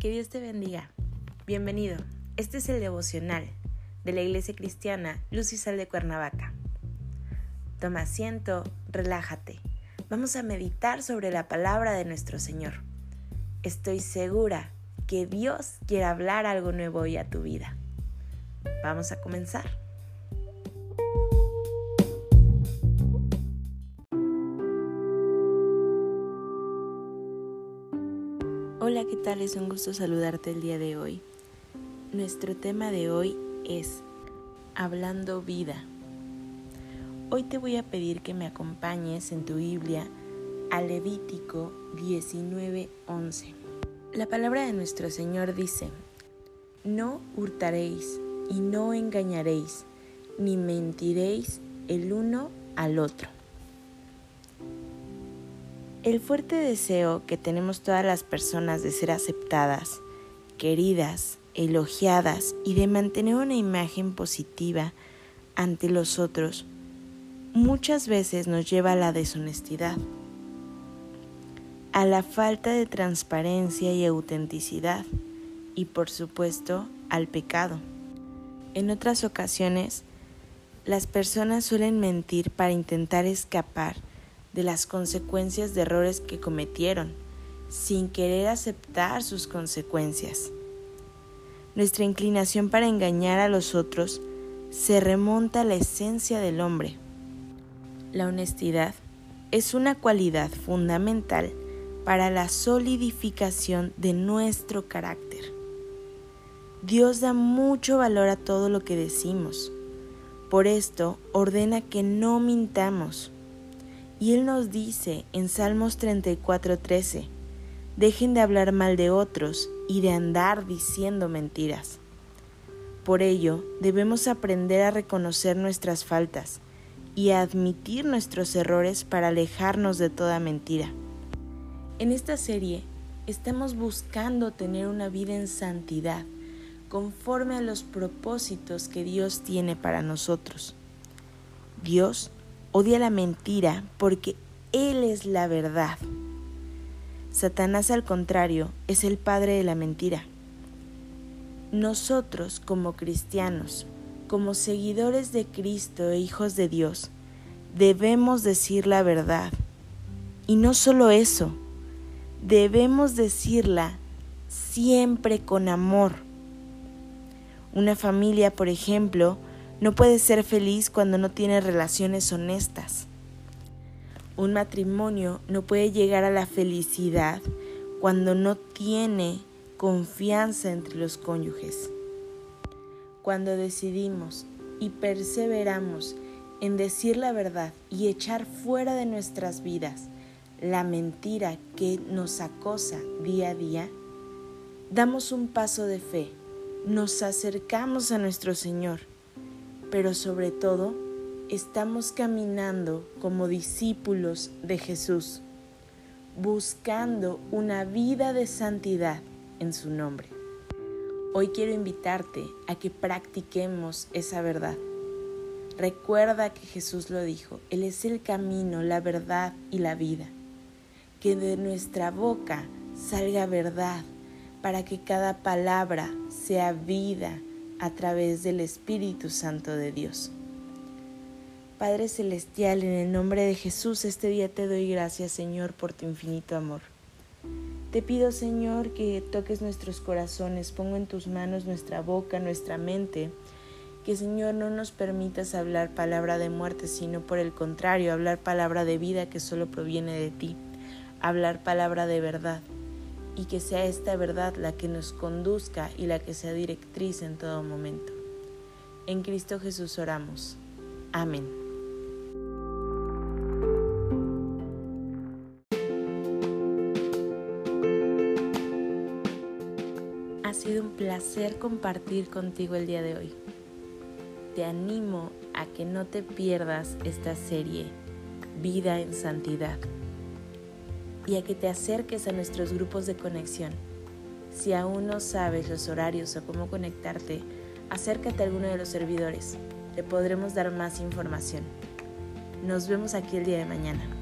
Que Dios te bendiga. Bienvenido. Este es el devocional de la Iglesia Cristiana Luz y Sal de Cuernavaca. Toma asiento, relájate. Vamos a meditar sobre la palabra de nuestro Señor. Estoy segura que Dios quiere hablar algo nuevo hoy a tu vida. Vamos a comenzar. Hola, ¿qué tal? Es un gusto saludarte el día de hoy. Nuestro tema de hoy es Hablando vida. Hoy te voy a pedir que me acompañes en tu Biblia a Levítico 19:11. La palabra de nuestro Señor dice, No hurtaréis y no engañaréis, ni mentiréis el uno al otro. El fuerte deseo que tenemos todas las personas de ser aceptadas, queridas, elogiadas y de mantener una imagen positiva ante los otros muchas veces nos lleva a la deshonestidad, a la falta de transparencia y autenticidad y por supuesto al pecado. En otras ocasiones, las personas suelen mentir para intentar escapar de las consecuencias de errores que cometieron, sin querer aceptar sus consecuencias. Nuestra inclinación para engañar a los otros se remonta a la esencia del hombre. La honestidad es una cualidad fundamental para la solidificación de nuestro carácter. Dios da mucho valor a todo lo que decimos. Por esto ordena que no mintamos y Él nos dice en Salmos 34:13, dejen de hablar mal de otros y de andar diciendo mentiras. Por ello, debemos aprender a reconocer nuestras faltas y a admitir nuestros errores para alejarnos de toda mentira. En esta serie estamos buscando tener una vida en santidad, conforme a los propósitos que Dios tiene para nosotros. Dios odia la mentira porque Él es la verdad. Satanás, al contrario, es el padre de la mentira. Nosotros, como cristianos, como seguidores de Cristo e hijos de Dios, debemos decir la verdad. Y no solo eso, debemos decirla siempre con amor. Una familia, por ejemplo, no puede ser feliz cuando no tiene relaciones honestas. Un matrimonio no puede llegar a la felicidad cuando no tiene confianza entre los cónyuges. Cuando decidimos y perseveramos en decir la verdad y echar fuera de nuestras vidas la mentira que nos acosa día a día, damos un paso de fe, nos acercamos a nuestro Señor pero sobre todo estamos caminando como discípulos de Jesús, buscando una vida de santidad en su nombre. Hoy quiero invitarte a que practiquemos esa verdad. Recuerda que Jesús lo dijo, Él es el camino, la verdad y la vida. Que de nuestra boca salga verdad para que cada palabra sea vida a través del Espíritu Santo de Dios. Padre Celestial, en el nombre de Jesús, este día te doy gracias, Señor, por tu infinito amor. Te pido, Señor, que toques nuestros corazones, pongo en tus manos nuestra boca, nuestra mente, que, Señor, no nos permitas hablar palabra de muerte, sino por el contrario, hablar palabra de vida que solo proviene de ti, hablar palabra de verdad y que sea esta verdad la que nos conduzca y la que sea directriz en todo momento. En Cristo Jesús oramos. Amén. Ha sido un placer compartir contigo el día de hoy. Te animo a que no te pierdas esta serie, Vida en Santidad y a que te acerques a nuestros grupos de conexión. Si aún no sabes los horarios o cómo conectarte, acércate a alguno de los servidores. Te podremos dar más información. Nos vemos aquí el día de mañana.